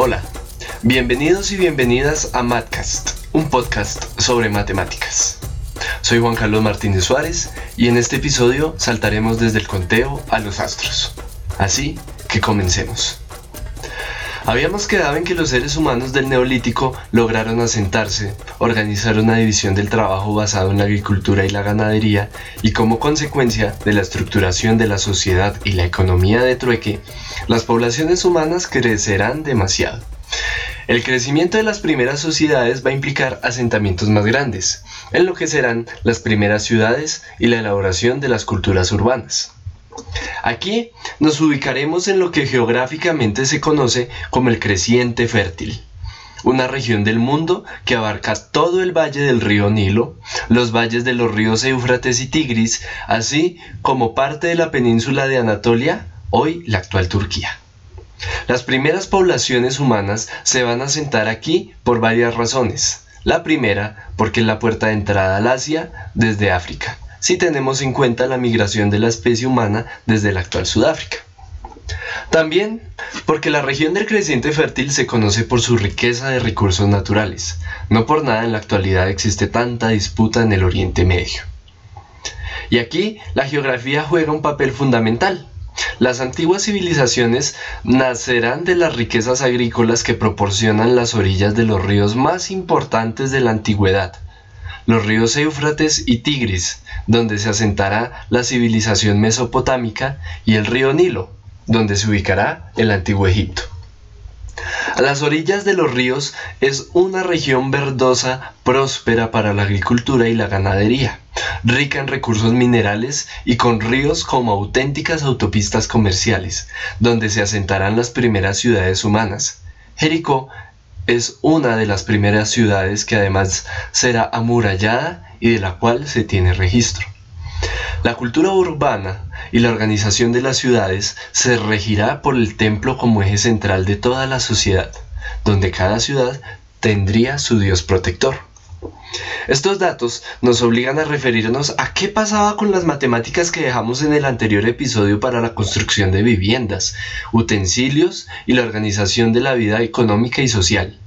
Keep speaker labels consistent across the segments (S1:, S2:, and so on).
S1: Hola, bienvenidos y bienvenidas a Matcast, un podcast sobre matemáticas. Soy Juan Carlos Martínez Suárez y en este episodio saltaremos desde el conteo a los astros. Así que comencemos. Habíamos quedado en que los seres humanos del Neolítico lograron asentarse, organizar una división del trabajo basado en la agricultura y la ganadería, y como consecuencia de la estructuración de la sociedad y la economía de trueque, las poblaciones humanas crecerán demasiado. El crecimiento de las primeras sociedades va a implicar asentamientos más grandes, en lo que serán las primeras ciudades y la elaboración de las culturas urbanas. Aquí nos ubicaremos en lo que geográficamente se conoce como el creciente fértil, una región del mundo que abarca todo el valle del río Nilo, los valles de los ríos Éufrates y Tigris, así como parte de la península de Anatolia, hoy la actual Turquía. Las primeras poblaciones humanas se van a asentar aquí por varias razones. La primera, porque es la puerta de entrada al Asia desde África si tenemos en cuenta la migración de la especie humana desde la actual Sudáfrica. También porque la región del creciente fértil se conoce por su riqueza de recursos naturales. No por nada en la actualidad existe tanta disputa en el Oriente Medio. Y aquí la geografía juega un papel fundamental. Las antiguas civilizaciones nacerán de las riquezas agrícolas que proporcionan las orillas de los ríos más importantes de la antigüedad, los ríos Éufrates y Tigris, donde se asentará la civilización mesopotámica, y el río Nilo, donde se ubicará el antiguo Egipto. A las orillas de los ríos es una región verdosa próspera para la agricultura y la ganadería, rica en recursos minerales y con ríos como auténticas autopistas comerciales, donde se asentarán las primeras ciudades humanas. Jericó es una de las primeras ciudades que además será amurallada y de la cual se tiene registro. La cultura urbana y la organización de las ciudades se regirá por el templo como eje central de toda la sociedad, donde cada ciudad tendría su dios protector. Estos datos nos obligan a referirnos a qué pasaba con las matemáticas que dejamos en el anterior episodio para la construcción de viviendas, utensilios y la organización de la vida económica y social.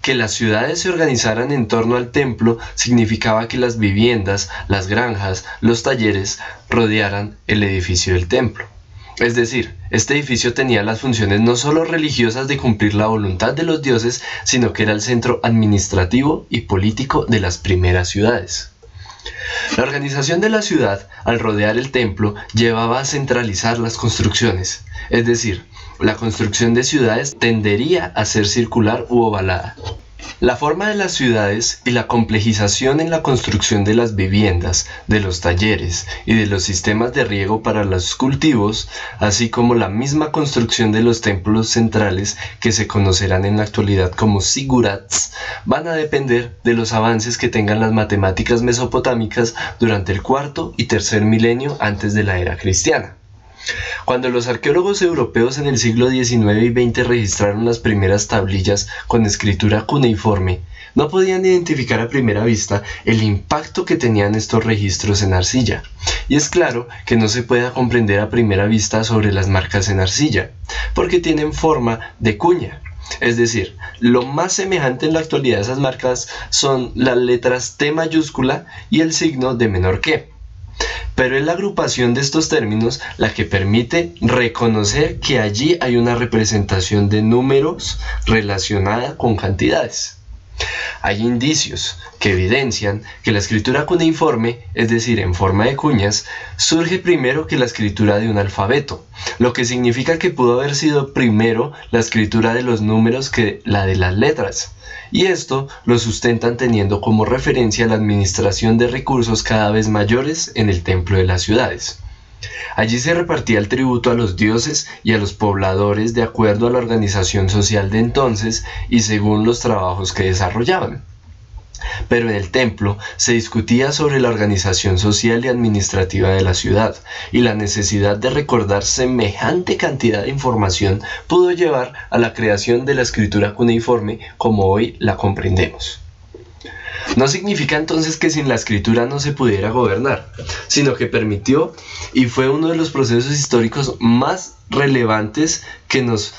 S1: Que las ciudades se organizaran en torno al templo significaba que las viviendas, las granjas, los talleres rodearan el edificio del templo. Es decir, este edificio tenía las funciones no solo religiosas de cumplir la voluntad de los dioses, sino que era el centro administrativo y político de las primeras ciudades. La organización de la ciudad, al rodear el templo, llevaba a centralizar las construcciones, es decir, la construcción de ciudades tendería a ser circular u ovalada. La forma de las ciudades y la complejización en la construcción de las viviendas, de los talleres y de los sistemas de riego para los cultivos, así como la misma construcción de los templos centrales que se conocerán en la actualidad como sigurats, van a depender de los avances que tengan las matemáticas mesopotámicas durante el cuarto y tercer milenio antes de la era cristiana. Cuando los arqueólogos europeos en el siglo XIX y XX registraron las primeras tablillas con escritura cuneiforme, no podían identificar a primera vista el impacto que tenían estos registros en arcilla. Y es claro que no se puede comprender a primera vista sobre las marcas en arcilla, porque tienen forma de cuña. Es decir, lo más semejante en la actualidad a esas marcas son las letras T mayúscula y el signo de menor que pero es la agrupación de estos términos la que permite reconocer que allí hay una representación de números relacionada con cantidades. Hay indicios que evidencian que la escritura cuneiforme, es decir, en forma de cuñas, surge primero que la escritura de un alfabeto, lo que significa que pudo haber sido primero la escritura de los números que la de las letras y esto lo sustentan teniendo como referencia la administración de recursos cada vez mayores en el templo de las ciudades. Allí se repartía el tributo a los dioses y a los pobladores de acuerdo a la organización social de entonces y según los trabajos que desarrollaban pero en el templo se discutía sobre la organización social y administrativa de la ciudad, y la necesidad de recordar semejante cantidad de información pudo llevar a la creación de la escritura cuneiforme como hoy la comprendemos. No significa entonces que sin la escritura no se pudiera gobernar, sino que permitió y fue uno de los procesos históricos más relevantes que nos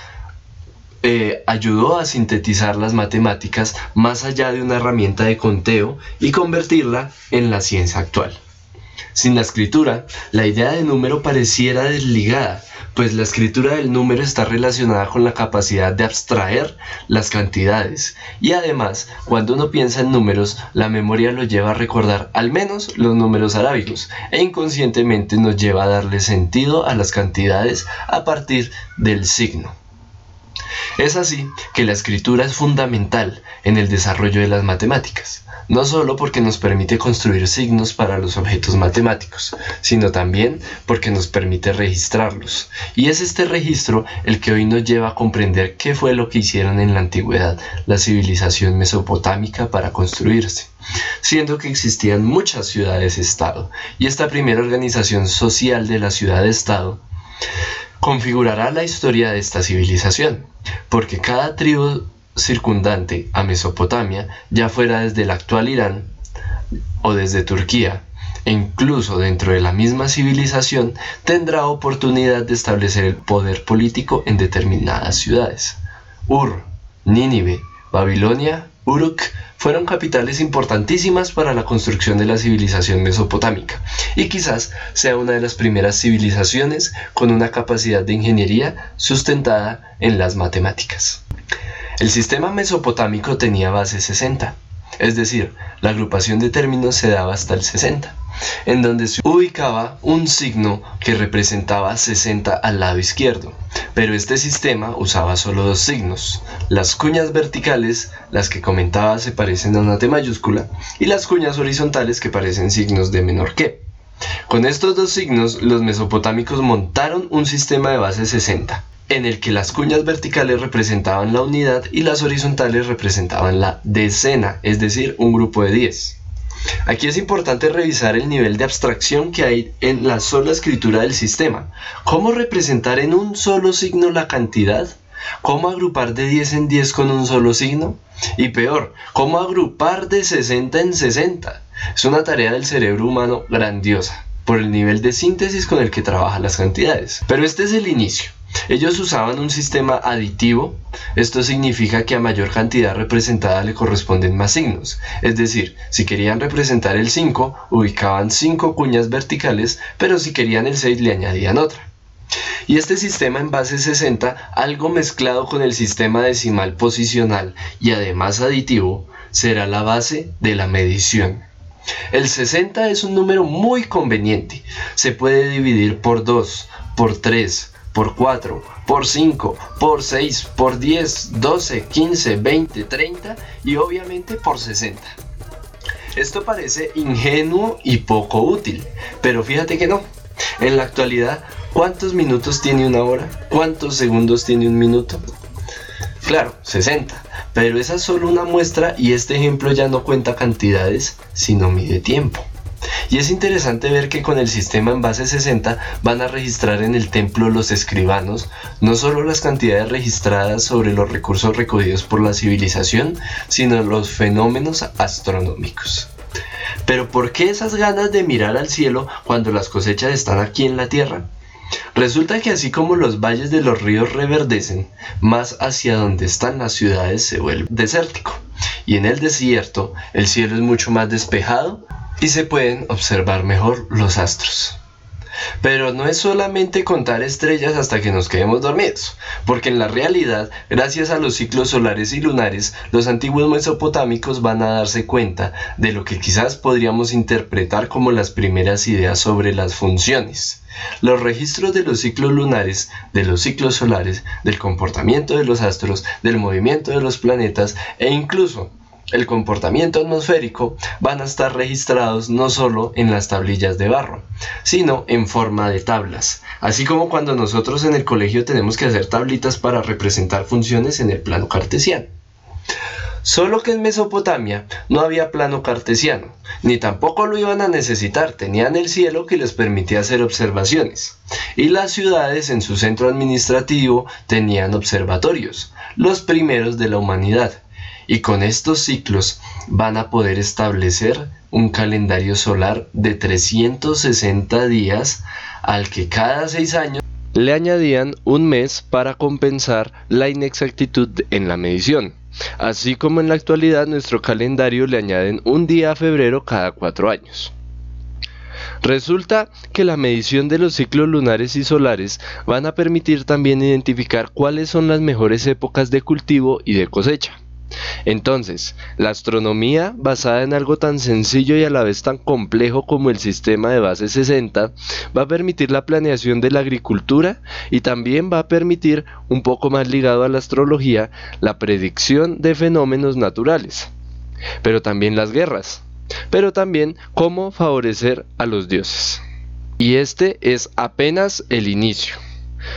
S1: eh, ayudó a sintetizar las matemáticas más allá de una herramienta de conteo y convertirla en la ciencia actual. Sin la escritura, la idea de número pareciera desligada, pues la escritura del número está relacionada con la capacidad de abstraer las cantidades. Y además, cuando uno piensa en números, la memoria lo lleva a recordar al menos los números arábigos e inconscientemente nos lleva a darle sentido a las cantidades a partir del signo. Es así que la escritura es fundamental en el desarrollo de las matemáticas no solo porque nos permite construir signos para los objetos matemáticos, sino también porque nos permite registrarlos. Y es este registro el que hoy nos lleva a comprender qué fue lo que hicieron en la antigüedad la civilización mesopotámica para construirse, siendo que existían muchas ciudades-estado, y esta primera organización social de la ciudad-estado configurará la historia de esta civilización, porque cada tribu circundante a Mesopotamia, ya fuera desde el actual Irán o desde Turquía, e incluso dentro de la misma civilización, tendrá oportunidad de establecer el poder político en determinadas ciudades. Ur, Nínive, Babilonia, Uruk fueron capitales importantísimas para la construcción de la civilización mesopotámica y quizás sea una de las primeras civilizaciones con una capacidad de ingeniería sustentada en las matemáticas. El sistema mesopotámico tenía base 60, es decir, la agrupación de términos se daba hasta el 60, en donde se ubicaba un signo que representaba 60 al lado izquierdo, pero este sistema usaba solo dos signos. Las cuñas verticales, las que comentaba se parecen a una T mayúscula, y las cuñas horizontales que parecen signos de menor que. Con estos dos signos, los mesopotámicos montaron un sistema de base 60, en el que las cuñas verticales representaban la unidad y las horizontales representaban la decena, es decir, un grupo de 10. Aquí es importante revisar el nivel de abstracción que hay en la sola escritura del sistema. ¿Cómo representar en un solo signo la cantidad? ¿Cómo agrupar de 10 en 10 con un solo signo? Y peor, ¿cómo agrupar de 60 en 60? Es una tarea del cerebro humano grandiosa, por el nivel de síntesis con el que trabaja las cantidades. Pero este es el inicio. Ellos usaban un sistema aditivo, esto significa que a mayor cantidad representada le corresponden más signos, es decir, si querían representar el 5, ubicaban 5 cuñas verticales, pero si querían el 6 le añadían otra. Y este sistema en base 60, algo mezclado con el sistema decimal posicional y además aditivo, será la base de la medición. El 60 es un número muy conveniente. Se puede dividir por 2, por 3, por 4, por 5, por 6, por 10, 12, 15, 20, 30 y obviamente por 60. Esto parece ingenuo y poco útil, pero fíjate que no. En la actualidad, ¿cuántos minutos tiene una hora? ¿Cuántos segundos tiene un minuto? Claro, 60. Pero esa es solo una muestra y este ejemplo ya no cuenta cantidades, sino mide tiempo. Y es interesante ver que con el sistema en base 60 van a registrar en el templo los escribanos no solo las cantidades registradas sobre los recursos recogidos por la civilización, sino los fenómenos astronómicos. Pero ¿por qué esas ganas de mirar al cielo cuando las cosechas están aquí en la tierra? Resulta que así como los valles de los ríos reverdecen, más hacia donde están las ciudades se vuelve desértico. Y en el desierto el cielo es mucho más despejado y se pueden observar mejor los astros. Pero no es solamente contar estrellas hasta que nos quedemos dormidos, porque en la realidad, gracias a los ciclos solares y lunares, los antiguos mesopotámicos van a darse cuenta de lo que quizás podríamos interpretar como las primeras ideas sobre las funciones. Los registros de los ciclos lunares, de los ciclos solares, del comportamiento de los astros, del movimiento de los planetas e incluso el comportamiento atmosférico van a estar registrados no solo en las tablillas de barro, sino en forma de tablas, así como cuando nosotros en el colegio tenemos que hacer tablitas para representar funciones en el plano cartesiano. Solo que en Mesopotamia no había plano cartesiano, ni tampoco lo iban a necesitar, tenían el cielo que les permitía hacer observaciones, y las ciudades en su centro administrativo tenían observatorios, los primeros de la humanidad, y con estos ciclos van a poder establecer un calendario solar de 360 días al que cada seis años le añadían un mes para compensar la inexactitud en la medición. Así como en la actualidad nuestro calendario le añaden un día a febrero cada cuatro años. Resulta que la medición de los ciclos lunares y solares van a permitir también identificar cuáles son las mejores épocas de cultivo y de cosecha. Entonces, la astronomía, basada en algo tan sencillo y a la vez tan complejo como el sistema de base 60, va a permitir la planeación de la agricultura y también va a permitir, un poco más ligado a la astrología, la predicción de fenómenos naturales, pero también las guerras, pero también cómo favorecer a los dioses. Y este es apenas el inicio.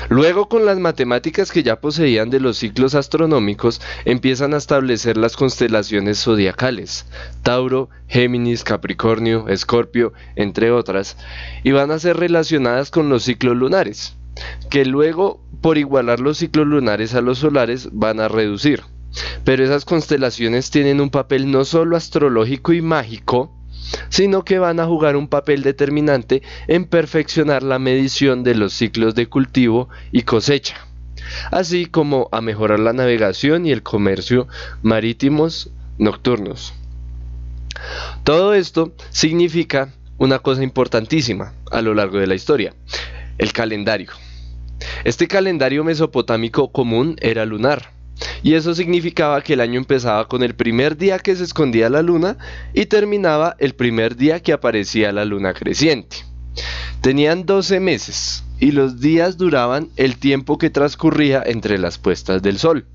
S1: Luego con las matemáticas que ya poseían de los ciclos astronómicos empiezan a establecer las constelaciones zodiacales, Tauro, Géminis, Capricornio, Escorpio, entre otras, y van a ser relacionadas con los ciclos lunares, que luego por igualar los ciclos lunares a los solares van a reducir. Pero esas constelaciones tienen un papel no solo astrológico y mágico, sino que van a jugar un papel determinante en perfeccionar la medición de los ciclos de cultivo y cosecha, así como a mejorar la navegación y el comercio marítimos nocturnos. Todo esto significa una cosa importantísima a lo largo de la historia, el calendario. Este calendario mesopotámico común era lunar, y eso significaba que el año empezaba con el primer día que se escondía la luna y terminaba el primer día que aparecía la luna creciente. Tenían 12 meses y los días duraban el tiempo que transcurría entre las puestas del sol,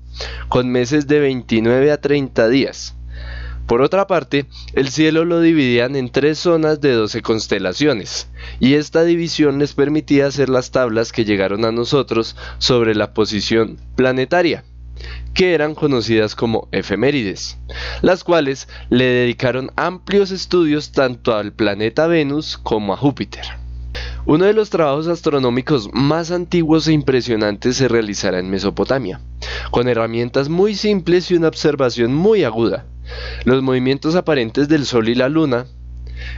S1: con meses de 29 a 30 días. Por otra parte, el cielo lo dividían en tres zonas de 12 constelaciones, y esta división les permitía hacer las tablas que llegaron a nosotros sobre la posición planetaria que eran conocidas como efemérides, las cuales le dedicaron amplios estudios tanto al planeta Venus como a Júpiter. Uno de los trabajos astronómicos más antiguos e impresionantes se realizará en Mesopotamia, con herramientas muy simples y una observación muy aguda. Los movimientos aparentes del Sol y la Luna,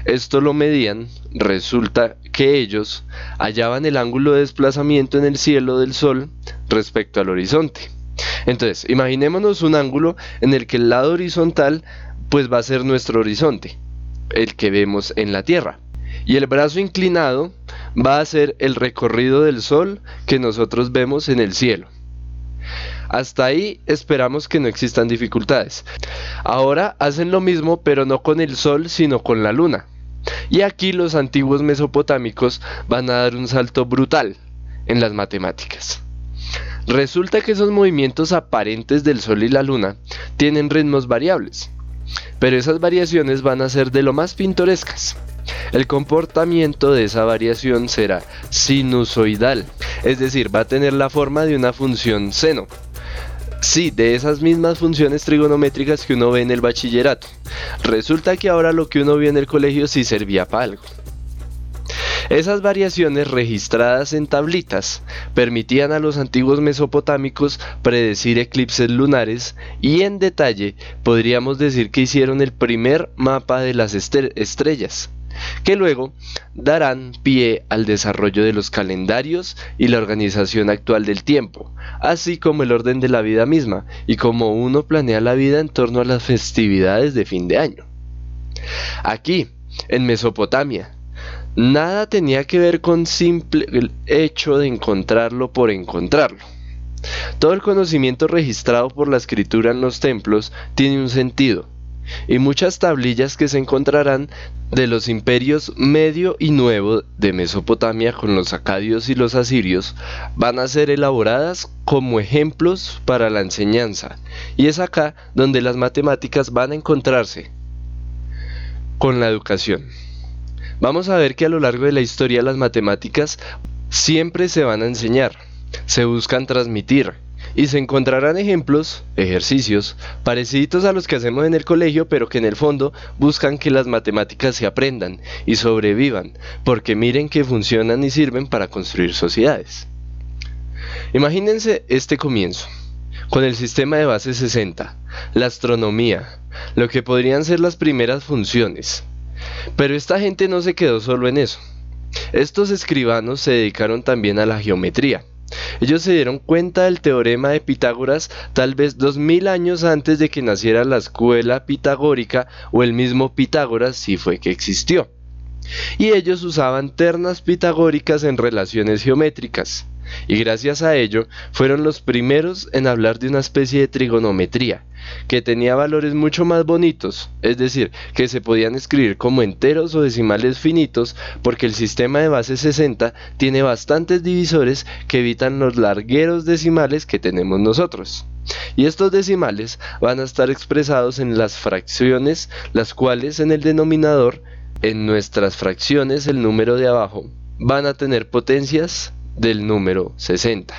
S1: esto lo medían, resulta que ellos hallaban el ángulo de desplazamiento en el cielo del Sol respecto al horizonte. Entonces, imaginémonos un ángulo en el que el lado horizontal pues va a ser nuestro horizonte, el que vemos en la Tierra. Y el brazo inclinado va a ser el recorrido del Sol que nosotros vemos en el cielo. Hasta ahí esperamos que no existan dificultades. Ahora hacen lo mismo pero no con el Sol sino con la Luna. Y aquí los antiguos mesopotámicos van a dar un salto brutal en las matemáticas. Resulta que esos movimientos aparentes del Sol y la Luna tienen ritmos variables, pero esas variaciones van a ser de lo más pintorescas. El comportamiento de esa variación será sinusoidal, es decir, va a tener la forma de una función seno. Sí, de esas mismas funciones trigonométricas que uno ve en el bachillerato. Resulta que ahora lo que uno vio en el colegio sí servía para algo. Esas variaciones registradas en tablitas permitían a los antiguos mesopotámicos predecir eclipses lunares y en detalle podríamos decir que hicieron el primer mapa de las estrellas que luego darán pie al desarrollo de los calendarios y la organización actual del tiempo, así como el orden de la vida misma y cómo uno planea la vida en torno a las festividades de fin de año. Aquí, en Mesopotamia, Nada tenía que ver con simple el hecho de encontrarlo por encontrarlo. Todo el conocimiento registrado por la escritura en los templos tiene un sentido, y muchas tablillas que se encontrarán de los imperios medio y nuevo de Mesopotamia con los acadios y los asirios van a ser elaboradas como ejemplos para la enseñanza, y es acá donde las matemáticas van a encontrarse con la educación. Vamos a ver que a lo largo de la historia las matemáticas siempre se van a enseñar, se buscan transmitir y se encontrarán ejemplos, ejercicios, parecidos a los que hacemos en el colegio, pero que en el fondo buscan que las matemáticas se aprendan y sobrevivan, porque miren que funcionan y sirven para construir sociedades. Imagínense este comienzo, con el sistema de base 60, la astronomía, lo que podrían ser las primeras funciones, pero esta gente no se quedó solo en eso. Estos escribanos se dedicaron también a la geometría. Ellos se dieron cuenta del teorema de Pitágoras tal vez dos mil años antes de que naciera la escuela pitagórica o el mismo Pitágoras si fue que existió. Y ellos usaban ternas pitagóricas en relaciones geométricas y gracias a ello fueron los primeros en hablar de una especie de trigonometría, que tenía valores mucho más bonitos, es decir, que se podían escribir como enteros o decimales finitos, porque el sistema de base 60 tiene bastantes divisores que evitan los largueros decimales que tenemos nosotros. Y estos decimales van a estar expresados en las fracciones, las cuales en el denominador, en nuestras fracciones, el número de abajo, van a tener potencias del número 60.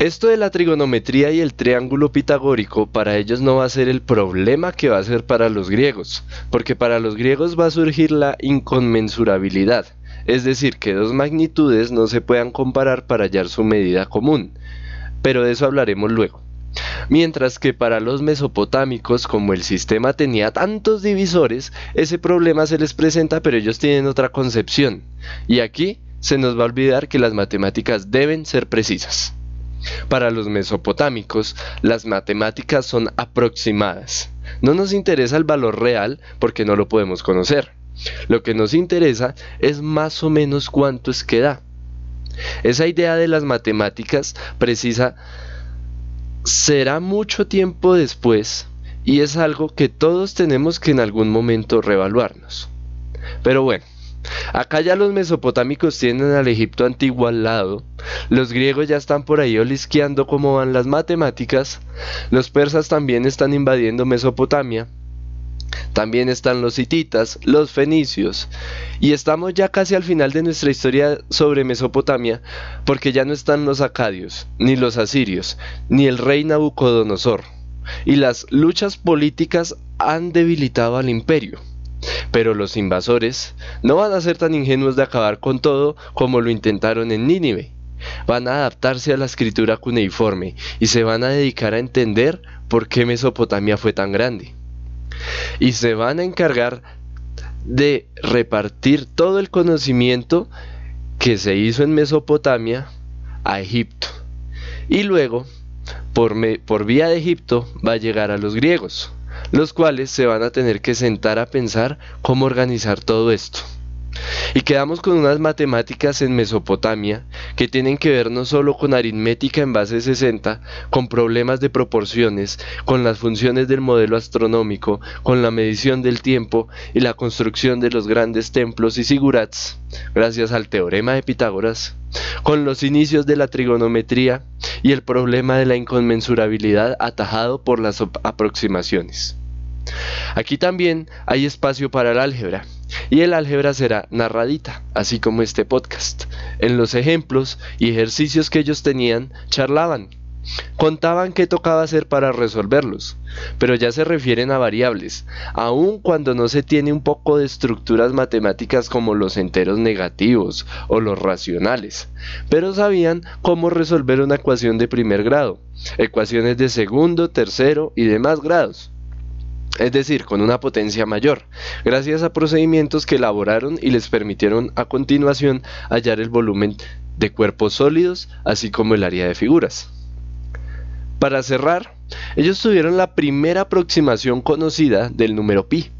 S1: Esto de la trigonometría y el triángulo pitagórico para ellos no va a ser el problema que va a ser para los griegos, porque para los griegos va a surgir la inconmensurabilidad, es decir, que dos magnitudes no se puedan comparar para hallar su medida común, pero de eso hablaremos luego. Mientras que para los mesopotámicos, como el sistema tenía tantos divisores, ese problema se les presenta, pero ellos tienen otra concepción. Y aquí se nos va a olvidar que las matemáticas deben ser precisas. Para los mesopotámicos, las matemáticas son aproximadas. No nos interesa el valor real porque no lo podemos conocer. Lo que nos interesa es más o menos cuánto es que da. Esa idea de las matemáticas precisa será mucho tiempo después y es algo que todos tenemos que en algún momento revaluarnos. Pero bueno, Acá ya los mesopotámicos tienen al Egipto antiguo al lado, los griegos ya están por ahí olisqueando cómo van las matemáticas, los persas también están invadiendo Mesopotamia, también están los hititas, los fenicios, y estamos ya casi al final de nuestra historia sobre Mesopotamia, porque ya no están los acadios, ni los asirios, ni el rey Nabucodonosor, y las luchas políticas han debilitado al imperio. Pero los invasores no van a ser tan ingenuos de acabar con todo como lo intentaron en Nínive. Van a adaptarse a la escritura cuneiforme y se van a dedicar a entender por qué Mesopotamia fue tan grande. Y se van a encargar de repartir todo el conocimiento que se hizo en Mesopotamia a Egipto. Y luego, por, vía de Egipto, va a llegar a los griegos los cuales se van a tener que sentar a pensar cómo organizar todo esto. Y quedamos con unas matemáticas en Mesopotamia que tienen que ver no solo con aritmética en base 60, con problemas de proporciones, con las funciones del modelo astronómico, con la medición del tiempo y la construcción de los grandes templos y sigurats, gracias al teorema de Pitágoras, con los inicios de la trigonometría y el problema de la inconmensurabilidad atajado por las aproximaciones. Aquí también hay espacio para el álgebra, y el álgebra será narradita, así como este podcast. En los ejemplos y ejercicios que ellos tenían, charlaban, contaban qué tocaba hacer para resolverlos, pero ya se refieren a variables, aun cuando no se tiene un poco de estructuras matemáticas como los enteros negativos o los racionales, pero sabían cómo resolver una ecuación de primer grado, ecuaciones de segundo, tercero y demás grados es decir, con una potencia mayor, gracias a procedimientos que elaboraron y les permitieron a continuación hallar el volumen de cuerpos sólidos, así como el área de figuras. Para cerrar, ellos tuvieron la primera aproximación conocida del número pi,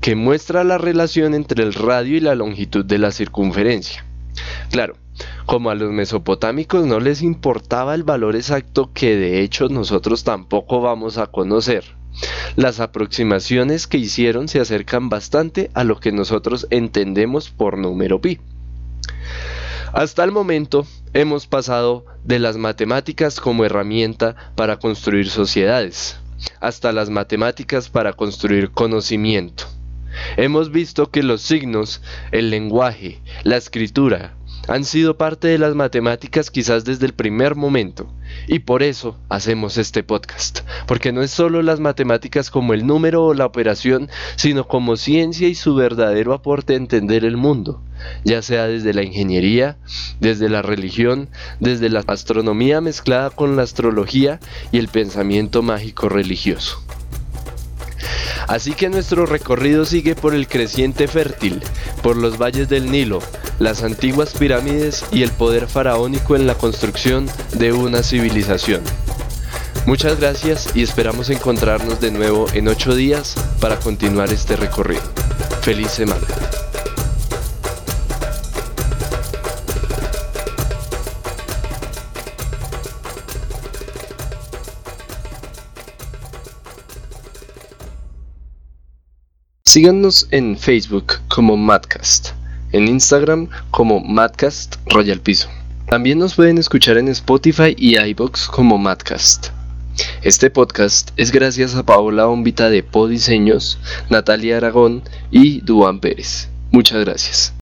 S1: que muestra la relación entre el radio y la longitud de la circunferencia. Claro, como a los mesopotámicos no les importaba el valor exacto que de hecho nosotros tampoco vamos a conocer, las aproximaciones que hicieron se acercan bastante a lo que nosotros entendemos por número pi. Hasta el momento hemos pasado de las matemáticas como herramienta para construir sociedades, hasta las matemáticas para construir conocimiento. Hemos visto que los signos, el lenguaje, la escritura, han sido parte de las matemáticas quizás desde el primer momento. Y por eso hacemos este podcast, porque no es solo las matemáticas como el número o la operación, sino como ciencia y su verdadero aporte a entender el mundo, ya sea desde la ingeniería, desde la religión, desde la astronomía mezclada con la astrología y el pensamiento mágico religioso. Así que nuestro recorrido sigue por el creciente fértil, por los valles del Nilo, las antiguas pirámides y el poder faraónico en la construcción de una civilización. Muchas gracias y esperamos encontrarnos de nuevo en ocho días para continuar este recorrido. Feliz semana. Síganos en Facebook como Madcast, en Instagram como Madcast Royal Piso. También nos pueden escuchar en Spotify y iBox como Madcast. Este podcast es gracias a Paola Ombita de Po Diseños, Natalia Aragón y Duan Pérez. Muchas gracias.